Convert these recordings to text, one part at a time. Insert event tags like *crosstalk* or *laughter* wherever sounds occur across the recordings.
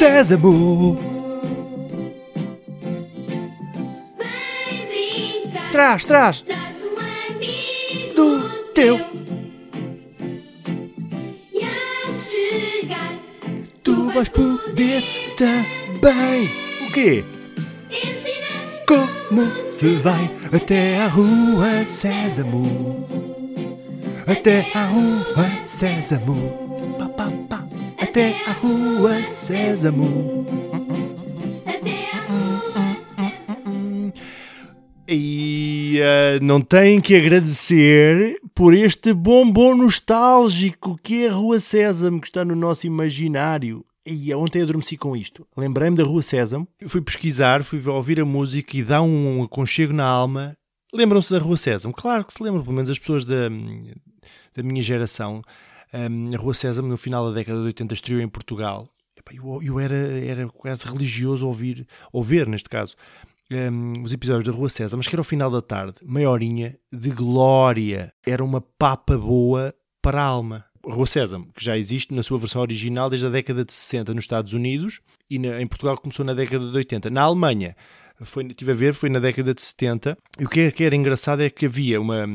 Sésamo! Traz amigo Do teu. Tu vais poder também. O quê? Como se vai até a rua Sésamo? Até a rua Sésamo. Pá, pá, pá. Até a rua Sésamo. E eh, não tem que agradecer por este bombom nostálgico que é a Rua Sésamo, que está no nosso imaginário. E ontem adormeci com isto. Lembrei-me da Rua Sésamo, fui pesquisar, fui ouvir a música e dá um aconchego na alma. Lembram-se da Rua Sésamo? Claro que se lembram, pelo menos as pessoas da, da minha geração. Um, a Rua Sésamo, no final da década de 80, estreou em Portugal. Eu, eu era, era quase religioso ouvir, ouvir neste caso, um, os episódios da Rua César, mas que era ao final da tarde, meia horinha de glória. Era uma papa boa para a alma. A Rua César, que já existe na sua versão original desde a década de 60 nos Estados Unidos e na- em Portugal começou na década de 80. Na Alemanha, foi, estive a ver, foi na década de 70. E o que, é, que era engraçado é que havia uma.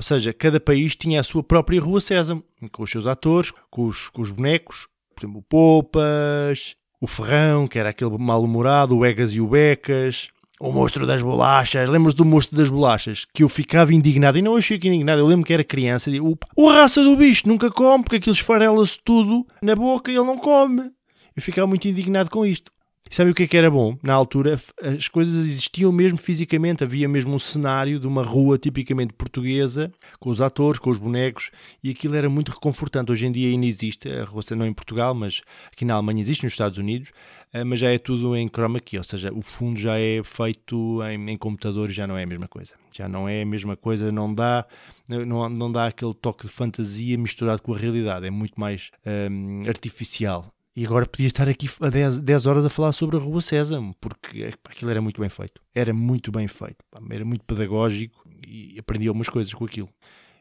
Ou seja, cada país tinha a sua própria Rua César, com os seus atores, com os, com os bonecos, por exemplo, o Poupas, o Ferrão, que era aquele mal-humorado, o Egas e o Becas, o monstro das bolachas. Lembras do monstro das bolachas? Que eu ficava indignado. E não eu fico indignado. Eu lembro que era criança e digo, o raça do bicho nunca come, porque aquilo esfarela-se tudo na boca e ele não come. Eu ficava muito indignado com isto. E sabe o que é que era bom? Na altura, as coisas existiam mesmo fisicamente. Havia mesmo um cenário de uma rua tipicamente portuguesa, com os atores, com os bonecos, e aquilo era muito reconfortante. Hoje em dia ainda existe, a rua não em Portugal, mas aqui na Alemanha existe, nos Estados Unidos, eh, mas já é tudo em chroma key, ou seja, o fundo já é feito em, em computador e já não é a mesma coisa. Já não é a mesma coisa, não dá, não, não dá aquele toque de fantasia misturado com a realidade, é muito mais hum, artificial. E agora podia estar aqui a 10, 10 horas a falar sobre a Rua Sésamo, porque aquilo era muito bem feito. Era muito bem feito. Era muito pedagógico e aprendi algumas coisas com aquilo.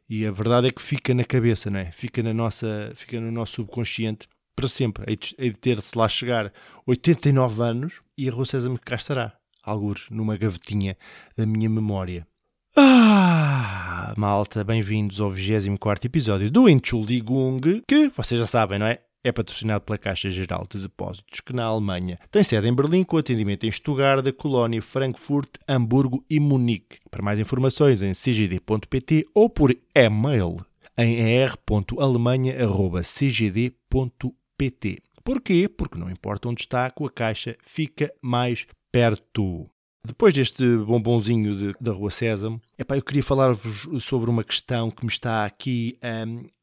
E a verdade é que fica na cabeça, não é? Fica, na nossa, fica no nosso subconsciente para sempre. Hei de, de ter-se lá chegar 89 anos e a Rua Sésamo cá estará. Algures numa gavetinha da minha memória. Ah, malta, bem-vindos ao 24 episódio do Entschuldigung, que vocês já sabem, não é? É patrocinado pela Caixa Geral de Depósitos, que na Alemanha tem sede em Berlim, com atendimento em Stuttgart, Colónia, Frankfurt, Hamburgo e Munique. Para mais informações em cgd.pt ou por e-mail em er.alemanha.cgd.pt. Porquê? Porque não importa onde está, com a Caixa fica mais perto. Depois deste bombonzinho de- da Rua Sésamo, epá, eu queria falar-vos sobre uma questão que me está aqui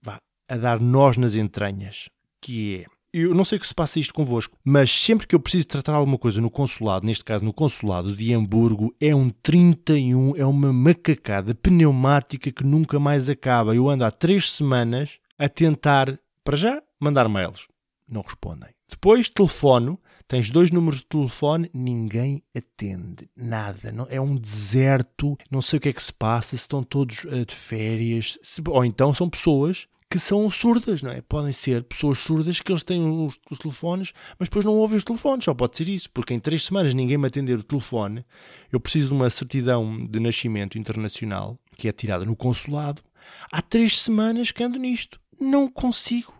vá, a dar nós nas entranhas, que é eu não sei o que se passa isto convosco, mas sempre que eu preciso tratar alguma coisa no consulado, neste caso no consulado de Hamburgo, é um 31, é uma macacada pneumática que nunca mais acaba. Eu ando há três semanas a tentar, para já, mandar mails. Não respondem. Depois telefono, tens dois números de telefone, ninguém atende. Nada. Não, é um deserto. Não sei o que é que se passa, se estão todos eh, de férias. se- ou então são pessoas que são surdas, não é? Podem ser pessoas surdas que eles têm os, os telefones, mas depois não ouvem os telefones. Só pode ser isso, porque em três semanas ninguém me atender o telefone. Eu preciso de uma certidão de nascimento internacional que é tirada no consulado. Há três semanas que ando nisto. Não consigo.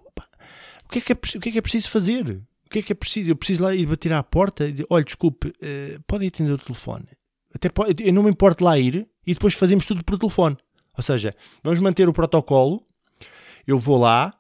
O que, é que é, o que é que é preciso fazer? O que é que é preciso? Eu preciso lá ir bater à porta e dizer: olha, desculpe, eh, podem atender o telefone. Até pode, eu não me importo lá ir e depois fazemos tudo por telefone. Ou seja, vamos manter o protocolo. Eu vou lá,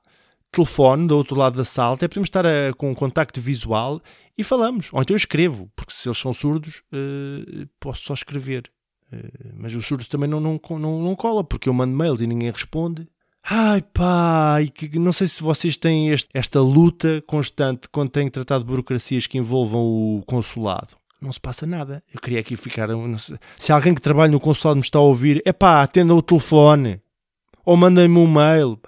telefone do outro lado da sala, até podemos estar a- com um contacto visual e falamos. Ou então eu escrevo, porque se eles são surdos, eh, posso só escrever. Eh, mas os surdos também não, não, não, não cola, porque eu mando mails e ninguém responde. Ai pá, e que, não sei se vocês têm este- esta luta constante quando têm tratado de burocracias que envolvam o consulado. Não se passa nada. Eu queria aqui ficar. se alguém que trabalha no consulado me está a ouvir, é pá, atenda o telefone ou mandem-me um mail.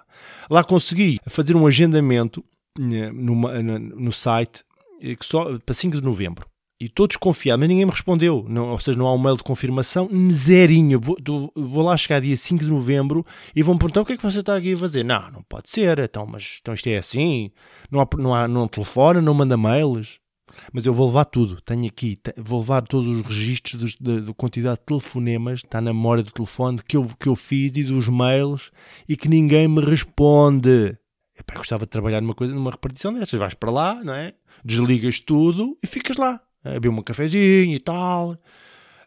Lá consegui fazer um agendamento eh, numa- no site eh, que só para 5 de novembro. E estou desconfiado, mas ninguém me respondeu. Não, ou seja, não há um mail de confirmação, zerinho. Vou, vou lá chegar dia 5 de novembro e vão perguntar o que é que você está aqui a fazer. Não, não pode ser. Então, mas então isto é assim. Não, há, não, há, não telefona, não manda mails. Mas eu vou levar tudo. Tenho aqui, vou levar todos os registros da, da quantidade de telefonemas, está na memória do telefone que eu, que eu fiz e dos mails e que ninguém me responde. Epá, gostava de trabalhar numa coisa, numa repartição destas. Vais para lá, não é? Desligas tudo e ficas lá. A beber um cafezinho e tal,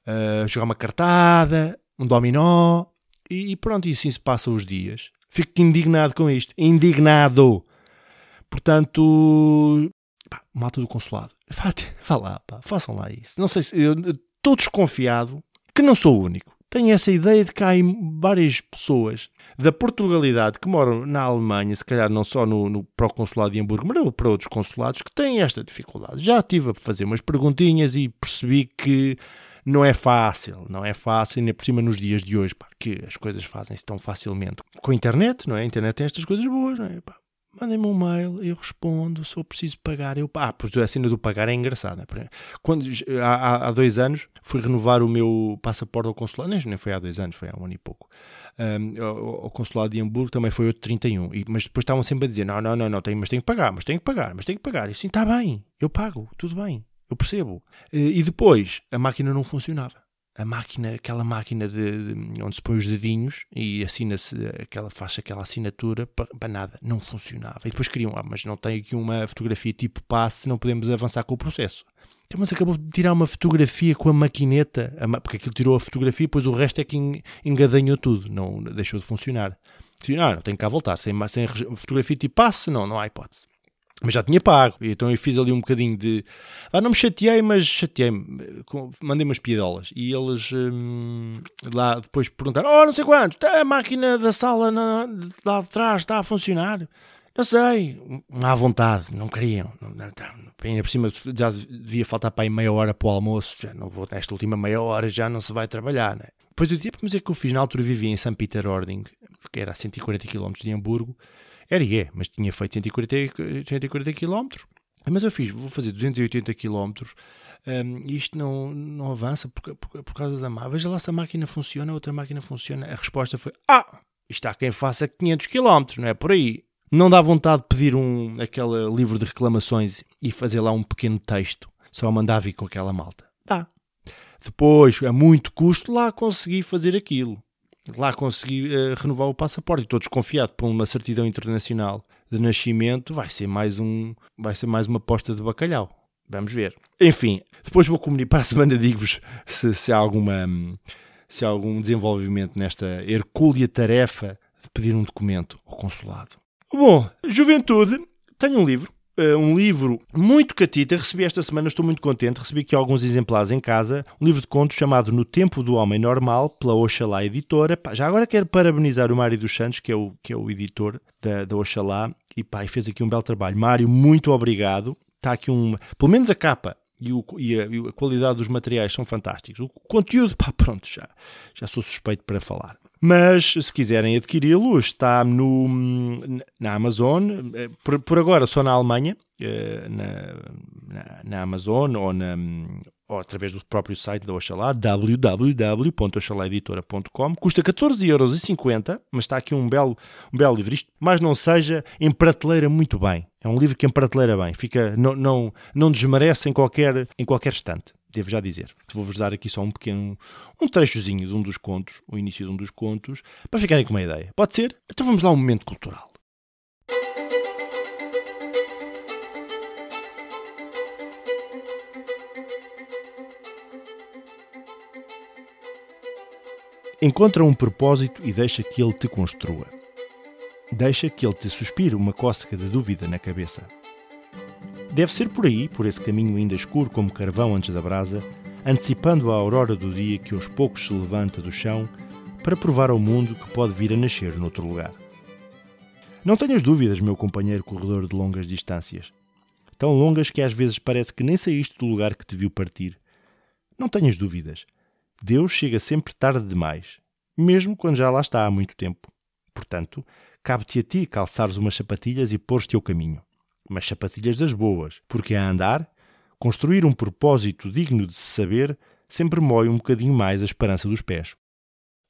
a jogar uma cartada, um dominó e, e pronto, e assim se passam os dias. Fico indignado com isto. Indignado. Portanto, pá, malta do consulado. Vá, vá lá, pá, façam lá isso. Não sei se. Eu estou desconfiado que não sou o único. Tenho essa ideia de que há várias pessoas da Portugalidade que moram na Alemanha, se calhar não só no, no, para o consulado de Hamburgo, mas para outros consulados, que têm esta dificuldade. Já estive a fazer umas perguntinhas e percebi que não é fácil, não é fácil, nem por cima nos dias de hoje, pá, que as coisas fazem-se tão facilmente. Com a internet, não é? A internet tem estas coisas boas, não é? Pá, Mandem-me um mail, eu respondo, se eu preciso pagar, eu. Ah, pois a cena do pagar é engraçada. Quando, há, há, dois anos fui renovar o meu passaporte ao consulado, nem, foi há dois anos, foi há um ano e pouco. Um, ao consulado de Hamburgo também foi outro 31. E, mas depois estavam sempre a dizer: não, não, não, não tenho, mas tenho que pagar, mas tenho que pagar, mas tenho que pagar. E assim, está bem, eu pago, tudo bem, eu percebo. E depois a máquina não funcionava a máquina, aquela máquina de, de, onde se põe os dedinhos e assina-se aquela, faz aquela assinatura para, nada, não funcionava. E depois queriam, ah, mas não tem aqui uma fotografia tipo passe, não podemos avançar com o processo. Então, mas acabou de tirar uma fotografia com a maquineta, porque aquilo tirou a fotografia, depois o resto é que engadanhou tudo, não deixou de funcionar. Disse, ah, não, tenho cá voltar, sem, sem fotografia tipo passe, não, não há hipótese. Mas já tinha pago, então eu fiz ali um bocadinho de. Ah, não me chateei, mas chateei-me. Mandei umas piadolas. E eles hum, lá depois perguntaram: Oh, não sei quanto, está a máquina da sala na, lá de trás está a funcionar? Não sei, à vontade, não queriam. Não, ainda por cima já devia faltar para aí meia hora para o almoço. Já não vou, nesta última meia hora já não se vai trabalhar, né? Depois eu disse: Mas é que eu fiz, na altura vivia em São Peter-Ording, que era a 140 km de Hamburgo. Era e é, mas tinha feito 140, 140 km. Mas eu fiz, vou fazer 280 km. Um, isto não, não avança por, por, por causa da máquina. Veja lá se a máquina funciona, a outra máquina funciona. A resposta foi: Ah, isto há quem faça 500 km, não é por aí. Não dá vontade de pedir um, aquele livro de reclamações e fazer lá um pequeno texto. Só mandar vir com aquela malta. Dá. Depois, a muito custo, lá consegui fazer aquilo lá consegui uh, renovar o passaporte. Estou desconfiado por uma certidão internacional de nascimento. Vai ser mais um, vai ser mais uma posta de bacalhau. Vamos ver. Enfim, depois vou comunicar para a semana. Digo-vos se, se, há alguma, se há algum desenvolvimento nesta hercúlea tarefa de pedir um documento ao consulado. Bom, juventude, tenho um livro. Uh, um livro muito catita, recebi esta semana, estou muito contente, recebi aqui alguns exemplares em casa, um livro de contos chamado No Tempo do Homem Normal, pela Oxalá Editora. Já agora quero parabenizar o Mário dos Santos, que é o, que é o editor da, da Oxalá, e pá, fez aqui um belo trabalho. Mário, muito obrigado. Está aqui um. Pelo menos a capa e, o- e a, e a qualidade dos materiais são fantásticos. O conteúdo, pá, pronto, já, já sou suspeito para falar. Mas se quiserem adquiri-lo, está no, na Amazon, eh, por, por agora só na Alemanha, eh, na, na, na Amazon ou, na, ou através do próprio site da Oxalá, www.oxalaeditora.com. Custa 14,50€, mas está aqui um belo, um belo livro. Isto, mais não seja, em prateleira muito bem. É um livro que em prateleira bem, fica, não, não, não desmerece em qualquer, em qualquer estante. Devo já dizer. Vou-vos dar aqui só um pequeno, um trechozinho de um dos contos, o início de um dos contos, para ficarem com uma ideia. Pode ser? Então vamos lá um momento cultural. Encontra um propósito e deixa que ele te construa. Deixa que ele te suspire uma cócega de dúvida na cabeça. Deve ser por aí, por esse caminho ainda escuro como carvão antes da brasa, antecipando a aurora do dia que aos poucos se levanta do chão para provar ao mundo que pode vir a nascer noutro lugar. Não tenhas dúvidas, meu companheiro corredor de longas distâncias. Tão longas que às vezes parece que nem saíste do lugar que te viu partir. Não tenhas dúvidas. Deus chega sempre tarde demais, mesmo quando já lá está há muito tempo. Portanto, cabe-te a ti calçares umas sapatilhas e pôr-te ao caminho. Mas sapatilhas das boas, porque a andar, construir um propósito digno de se saber sempre mói um bocadinho mais a esperança dos pés.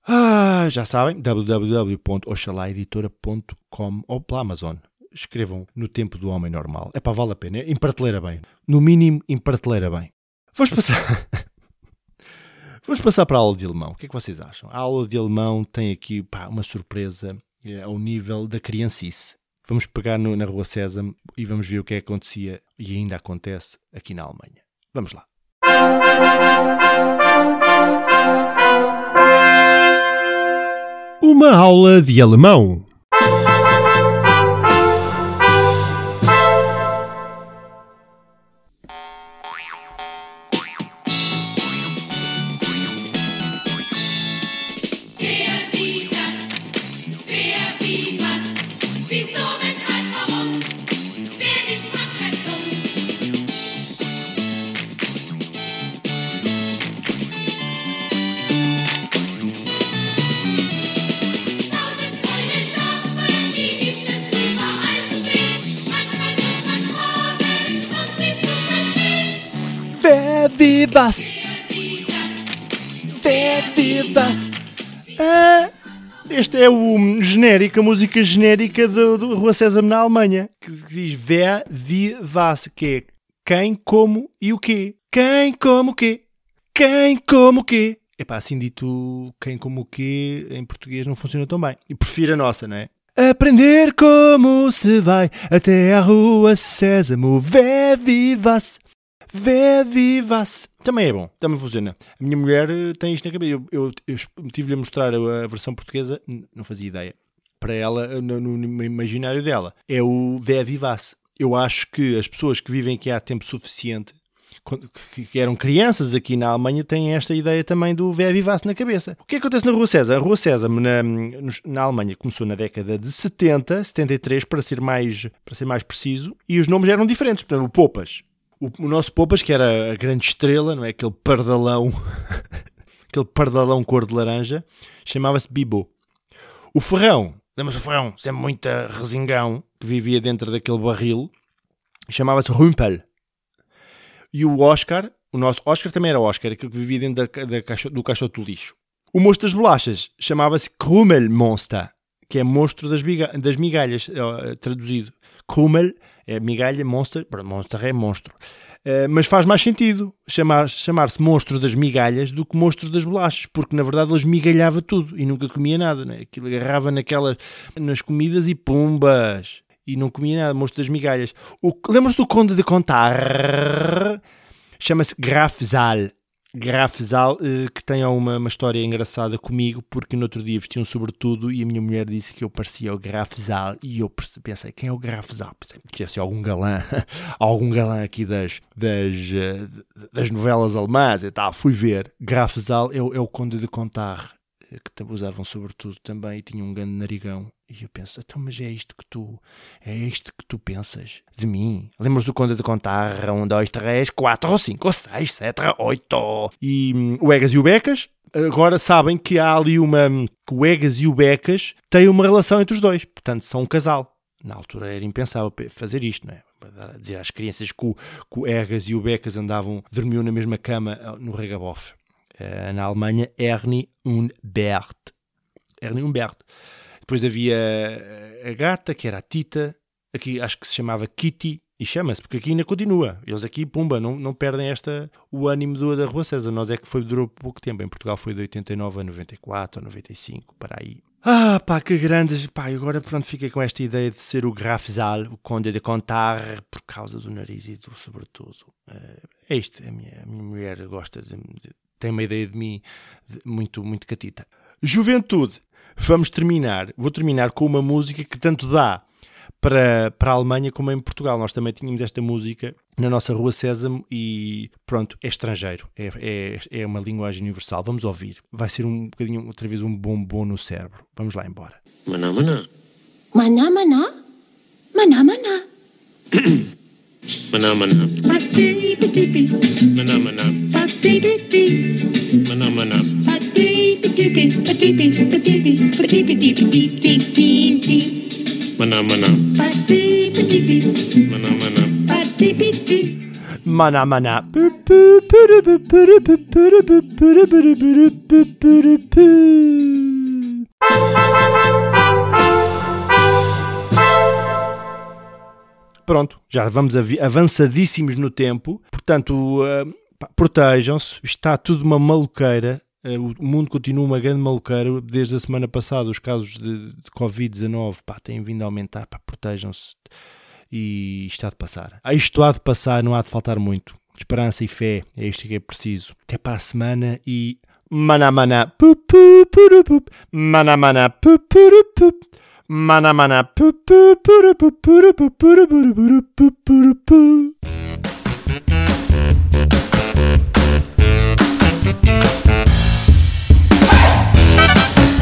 Ah, já sabem, www.oxalaeditora.com ou pela Amazon. Escrevam no tempo do homem normal. É para vale a pena. Em prateleira bem. No mínimo, em prateleira bem. Vamos passar... *laughs* Vamos passar para a aula de alemão. O que é que vocês acham? A aula de alemão tem aqui pá, uma surpresa é, ao nível da criancice. Vamos pegar no- na Rua Sésamo e vamos ver o que é que acontecia e ainda acontece aqui na Alemanha. Vamos lá. Uma aula de alemão. Wer wie was? Ah, este é o genérico, a música genérica do, do Rua Sésamo na Alemanha, que diz wie was, que é quem, como e o quê. Quem, como o quê? Quem, como o quê? Epá, assim dito, quem, como o quê, em português não funciona tão bem. E prefiro a nossa, não é? Aprender como se vai até a Rua Sésamo, Wer wie was? Também é bom, também funciona. A minha mulher eh, tem isto na cabeça. Eu, eu, eu tive-lhe a mostrar a, versão portuguesa, não fazia ideia. Para ela, eh, no, no- imaginário dela, é o was. Eu acho que as pessoas que vivem aqui há tempo suficiente, que, eram crianças aqui na Alemanha, têm esta ideia também do was na cabeça. O que é que acontece na Rua César? A Rua César, na, na Alemanha, começou na década de 70, 73, para ser mais, para ser mais preciso, e os nomes eram diferentes. Portanto, o Popas. O, o nosso Popas, que era a grande estrela, não é? Aquele pardalão, *laughs* aquele pardalão cor de laranja, chamava-se Bibo. O Ferrão, lembra-se do Ferrão, sempre muito resingão, que vivia dentro daquele barril, chamava-se Rumpel. E o Oscar, o nosso Oscar também era Oscar, aquele que vivia dentro da, da do caixote do lixo. O monstro das bolachas chamava-se Krummelmonster, que é monstro das, das migalhas, eh, traduzido. Krummel é migalha, monster, pronto, monster é monstro. Eh, mas faz mais sentido chamar- chamar-se monstro das migalhas do que monstro das bolachas, porque na verdade eles migalhava tudo e nunca comia nada. Né? Aquilo agarrava naquelas, nas comidas e pumbas. E não comia nada, monstro das migalhas. Lembras-te do Conde de Contar? Chama-se Graf Zal. Graf Zal, eh, que tem uma, uma história engraçada comigo, porque no outro dia vesti um sobretudo e a minha mulher disse que eu parecia o Graf Zal. E eu pensei, quem é o Graf Zal? Pensei que ser algum galã, *laughs* algum galã aqui das, das, eh, das novelas alemãs e tal. Fui ver. Graf Zal é, o- é o Conde de Contar. que tam- usavam sobretudo também e tinham um grande narigão. E eu penso, então, mas é isto que tu, é isto que tu pensas de mim? Lembras do Conde de Contar? Um, dois, três, quatro, cinco, seis, sete, oito. E hum, o Egas e o Becas, agora sabem que há ali uma, que o Egas e o Becas têm uma relação entre os dois, portanto, são um casal. Na altura era impensável pe- fazer isto, não é? Para dizer às crianças que o, que o Egas e o Becas andavam, dormiam na mesma cama ah, no Regabof. Eh, na Alemanha, Ernie und Bert. Ernie und Bert. Depois havia a gata, que era a Tita. Aqui acho que se chamava Kitty. E chama-se, porque aqui ainda continua. Eles aqui, pumba, não, não perdem esta, o ânimo do, da Rua César. Nós é que foi, durou pouco tempo. Em Portugal foi de 89 a 94 ou 95, para aí. Ah, pá, que grandes. Pá, agora pronto, fica com esta ideia de ser o Grafzal, o Conde de Contar, por causa do nariz e do sobretudo. Eh, é isto, a minha, a minha mulher gosta de, de- tem uma ideia de mim de- muito, muito catita. Juventude, vamos terminar. Vou terminar com uma música que tanto dá para, para a Alemanha como em Portugal. Nós também tínhamos esta música na nossa Rua Sésamo e pronto, é estrangeiro, é, é, é uma linguagem universal. Vamos ouvir. Vai ser um bocadinho, outra vez, um bombom no cérebro. Vamos lá embora. Maná, maná. Maná, maná. Maná, maná. Maná, maná. Maná, maná. Maná, maná. Maná, maná. Maná, maná. Maná, maná. Pronto, já vamos avançadíssimos no tempo. Portanto, pá, protejam-se. Está tudo uma maluqueira. Ah, o mundo continua uma grande maluqueira. Desde a semana passada, os casos de, de Covid-19 pá, têm vindo a aumentar. Protejam-se e isto há de passar. Ah, Isto há de passar, não há de faltar muito. Esperança e fé, é isto que é preciso. Até para a semana e. Maná maná. pu, pu, puru, pu. Maná maná. pu, puru, pu. Maná maná. pu, pu, pu, puru, pu, puru, puru, puru, pu, puru, pu.